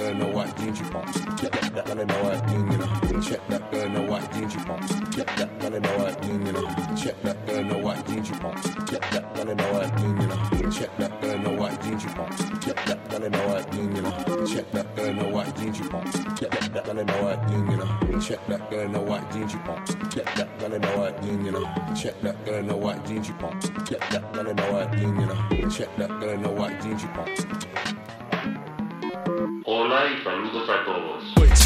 girl the white jeans she pumps. Check that gun in the white thing, you know. Check that girl the white jeans she pumps. Check that gun in the white thing, you know. Check that girl the white jeans she pumps. Check that gun in the white thing, you know. Check that girl the white jeans she pumps. Check that gun in the white thing, you know. Check that girl the white jeans she pumps. Check that gun in the white thing, you know. Check that girl the white jeans she pumps. Check that gun in the white thing, you know. Check that girl the white jeans she pumps. Check that gun in the white thing, you know. Check that girl the white jeans she pumps. Hola y saludos a todos.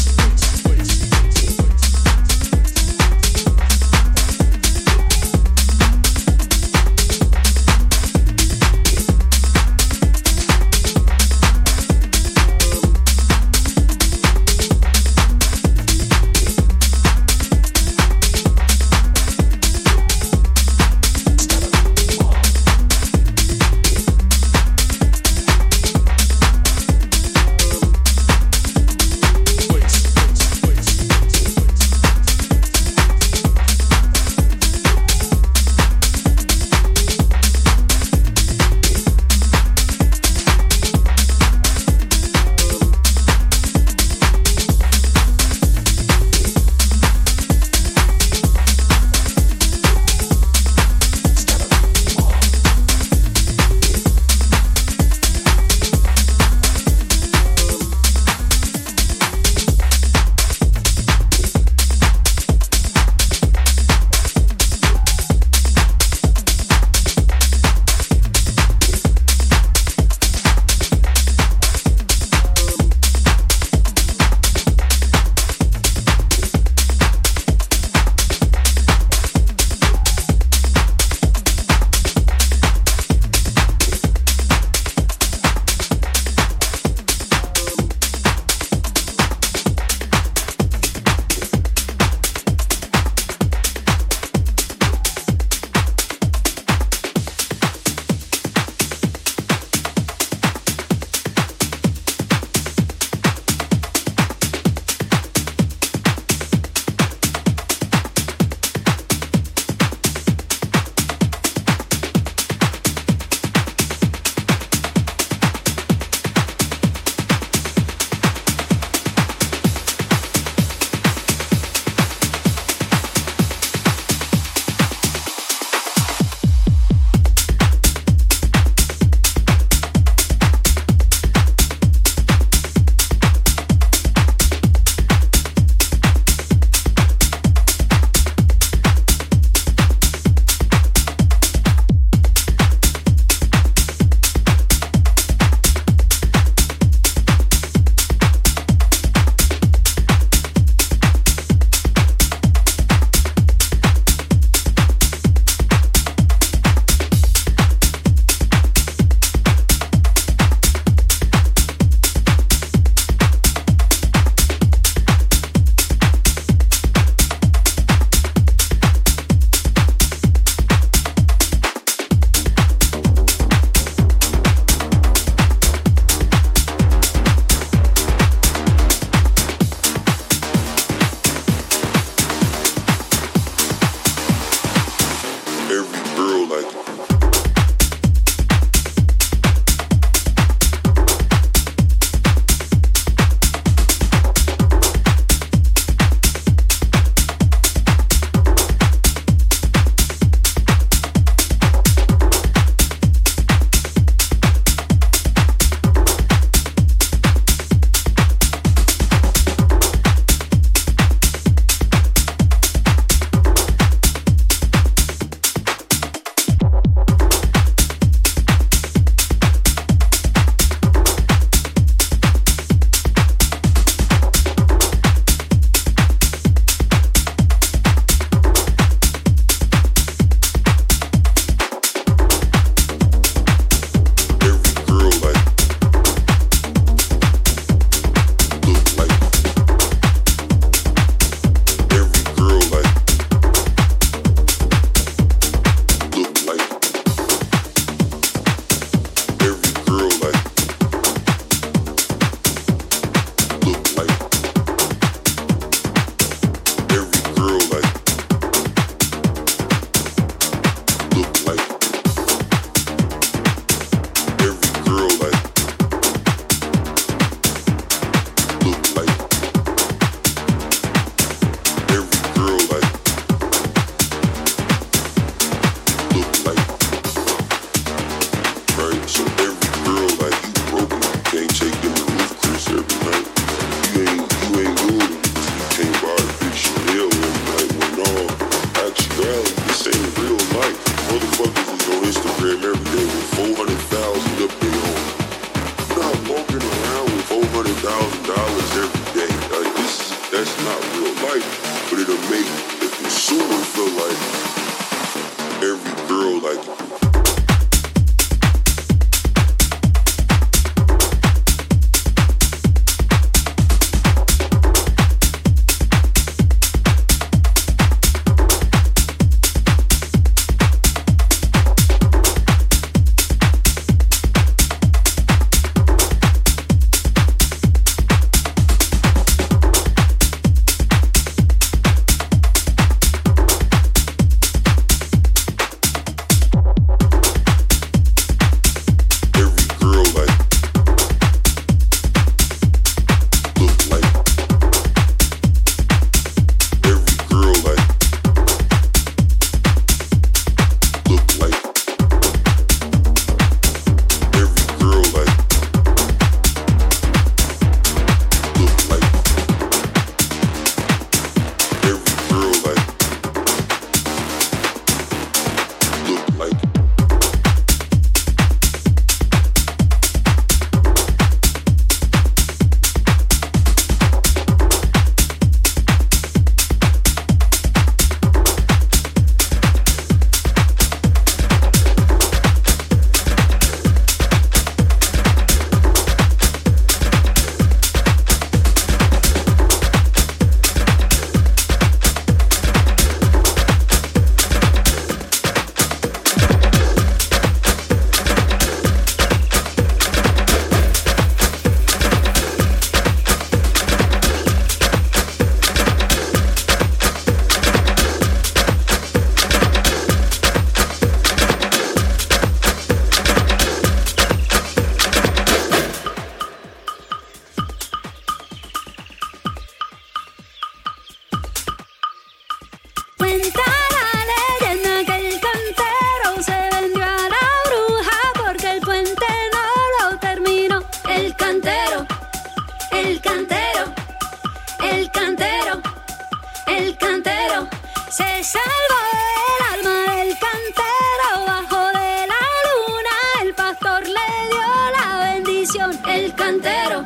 el cantero, se salvó del alma el cantero bajo de la luna el pastor le dio la bendición, el cantero,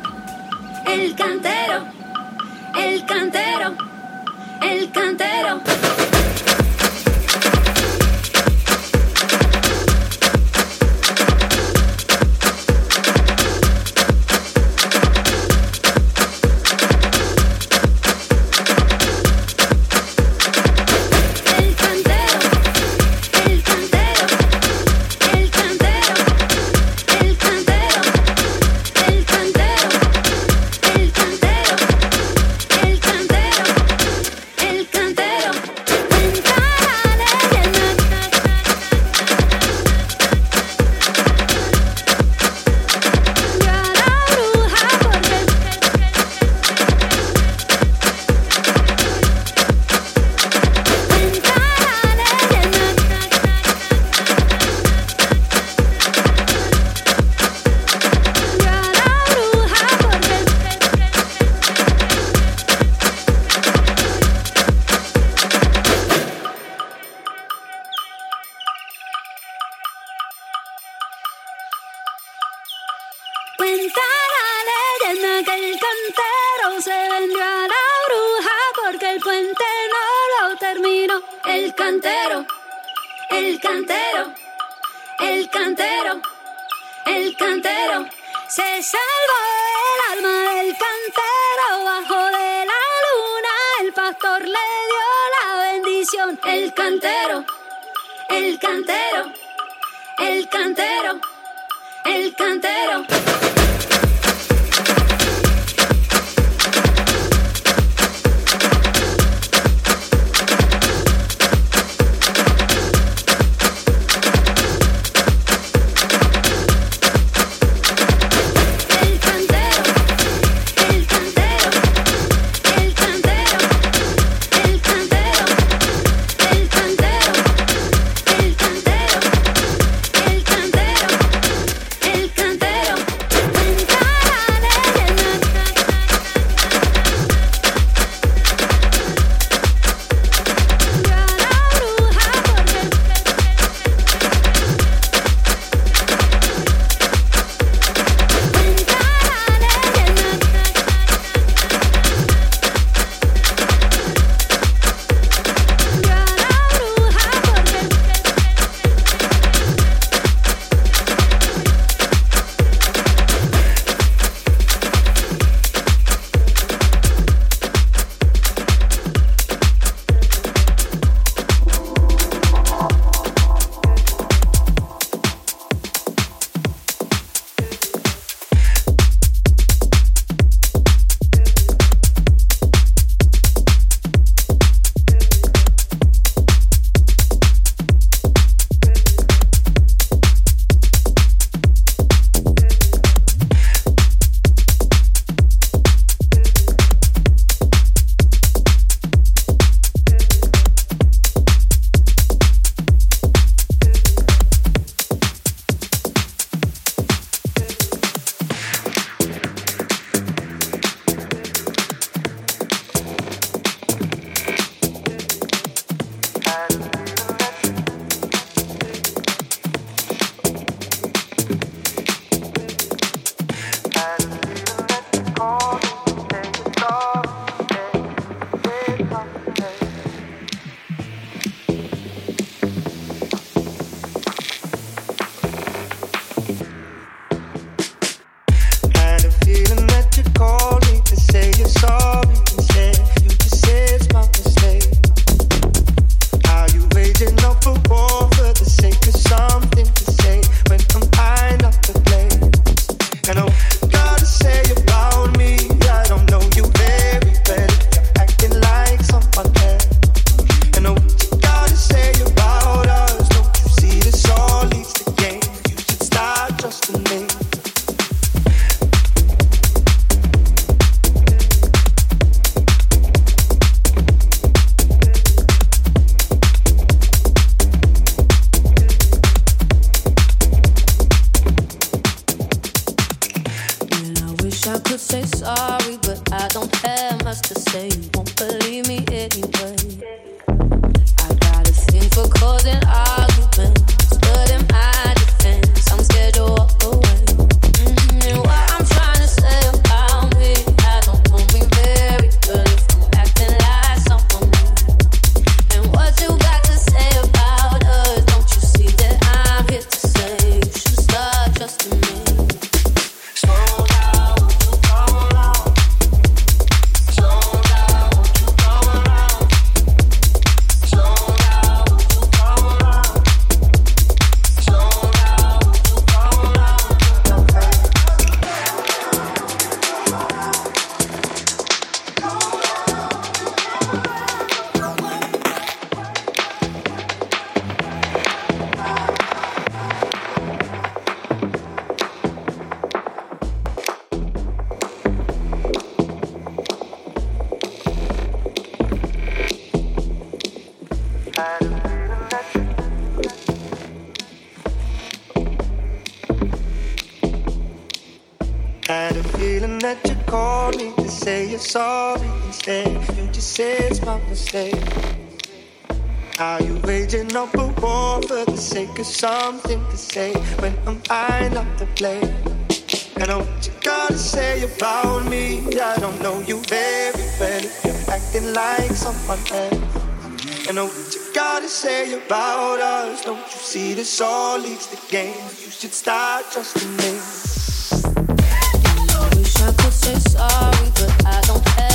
el cantero. Sorry instead. You just said it's my mistake. Are you waging up a war for the sake of something to say when I'm I not to blame? And know what you gotta say about me. I don't know you very well. You're acting like someone else. And know what you gotta say about us. Don't you see this all leads to gain? You should start trusting me. Sorry, but I don't have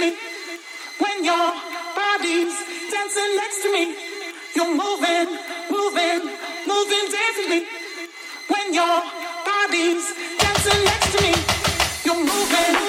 me. When your body's dancing next to me, you're moving, moving, moving dancing When your body's dancing next to me, you're moving.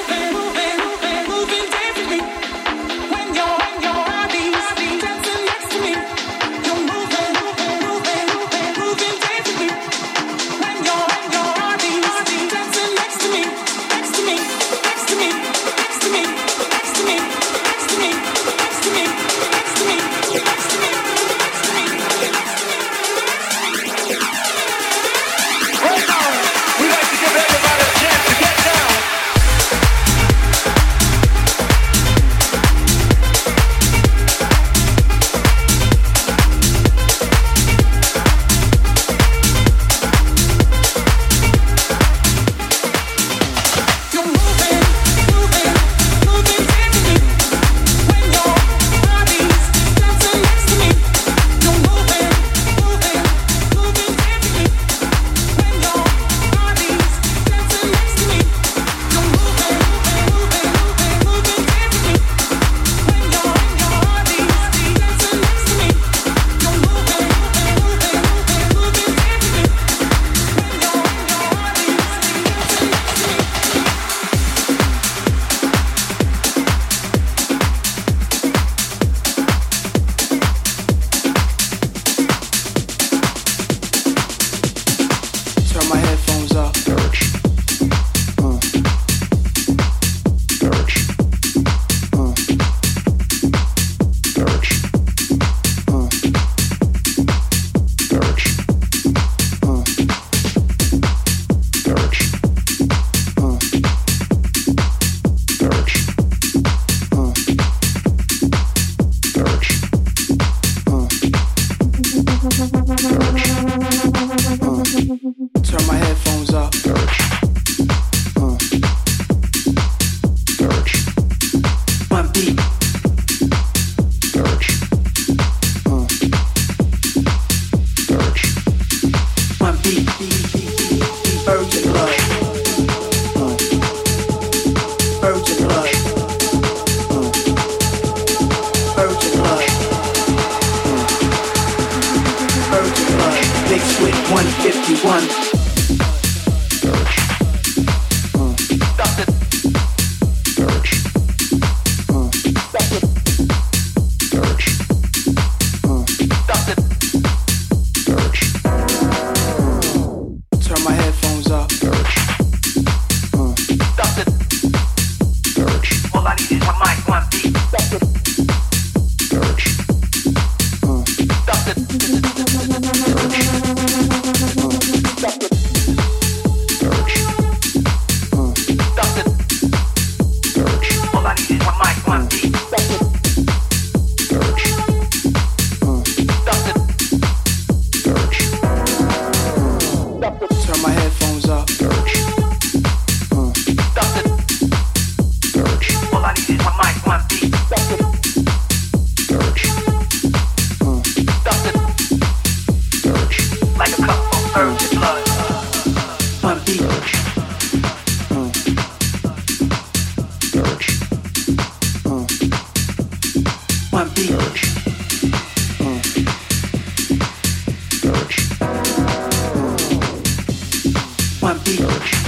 One beat.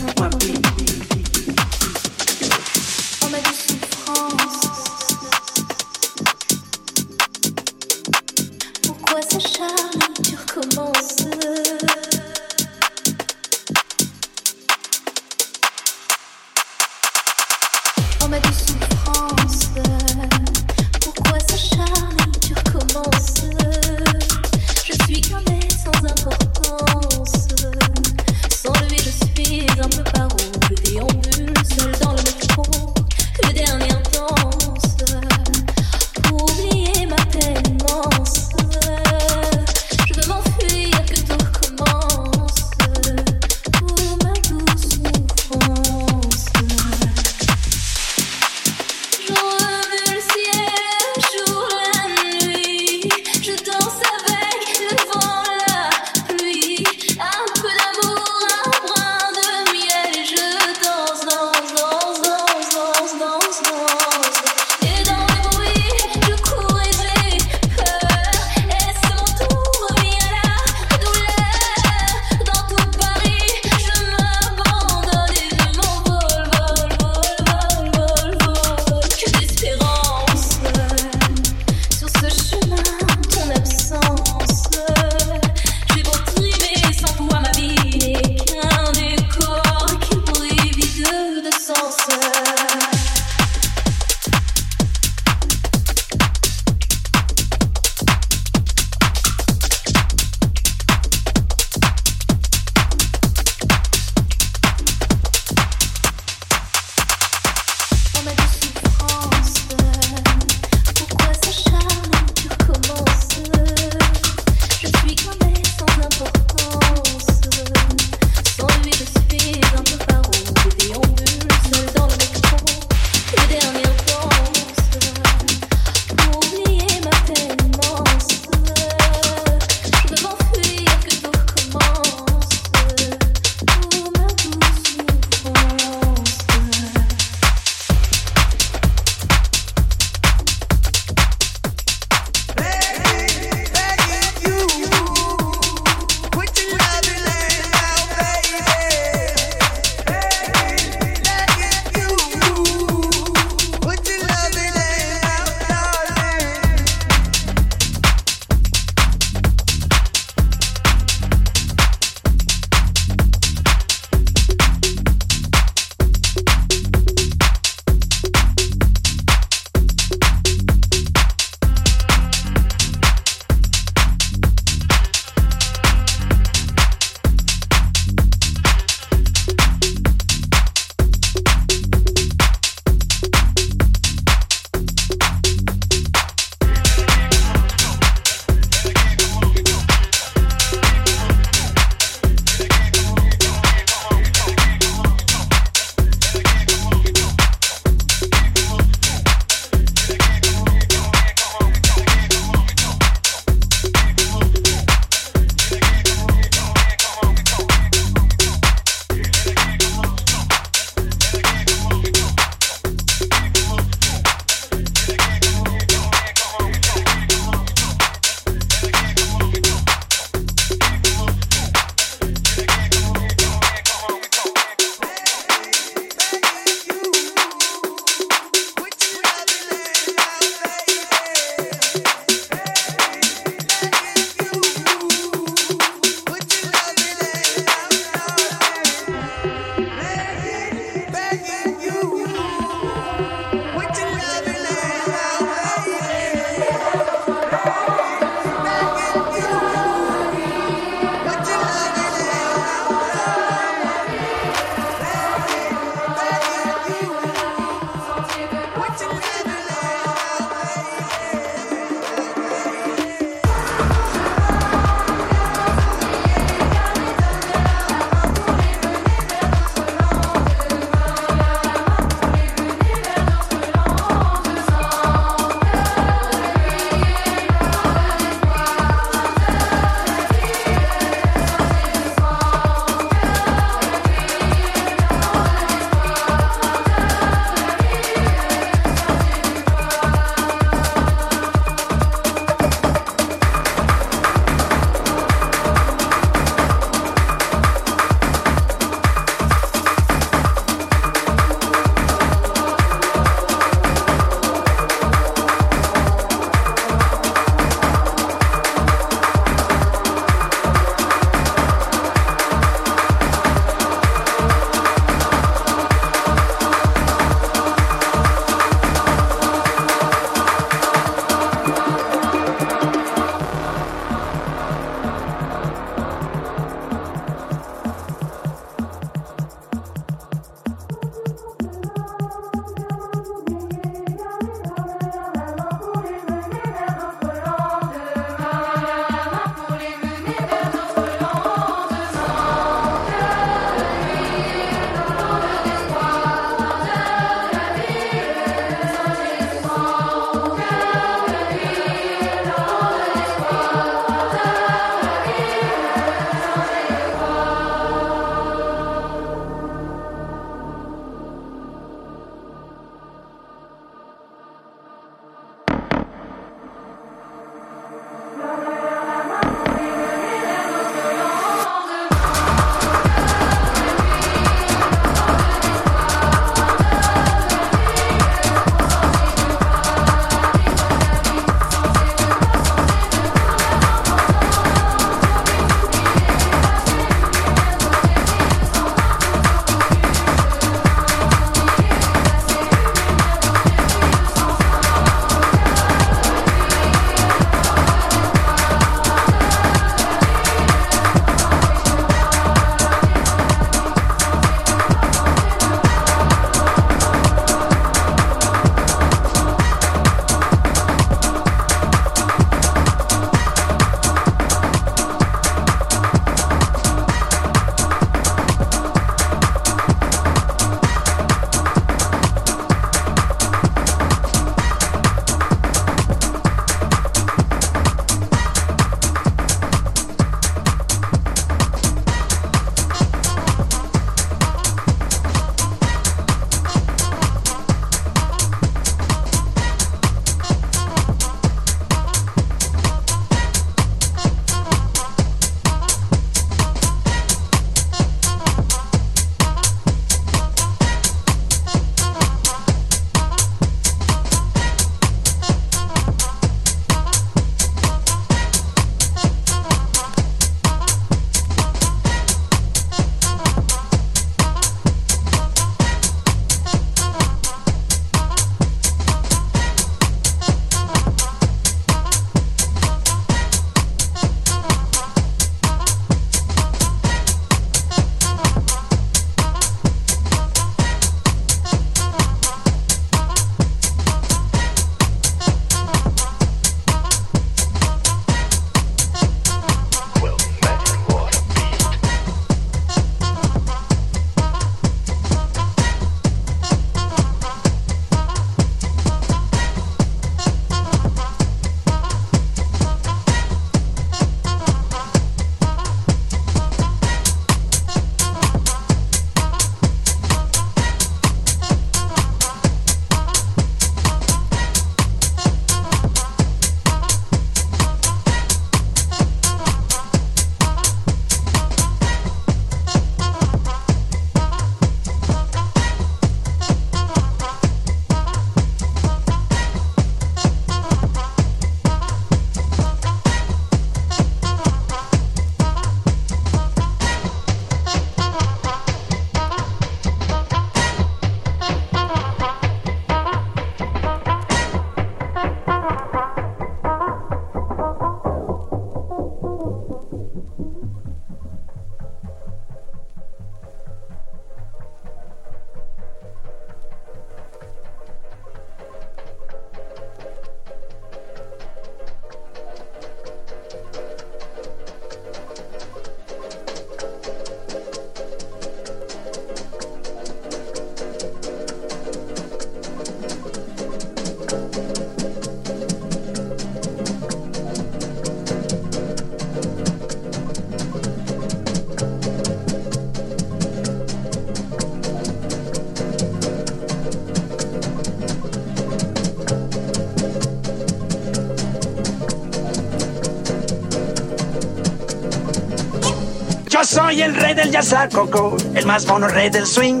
Soy el rey del jazz coco, el más mono rey del swing.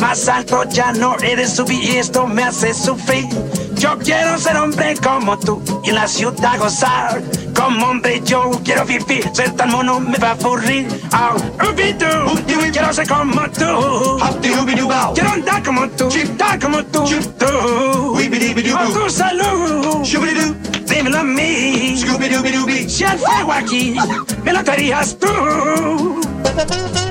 Más alto ya no eres subir y esto me hace sufrir. Yo quiero ser hombre como tú y en la ciudad gozar. Como hombre yo quiero vivir, ser tan mono me va a aburrir. Oh, quiero ser como tú. Quiero andar como tú, andar como tú. tú. Oh, tu salud. Dímelo a mí. Si el fuego aquí me lo darías tú. Thank you.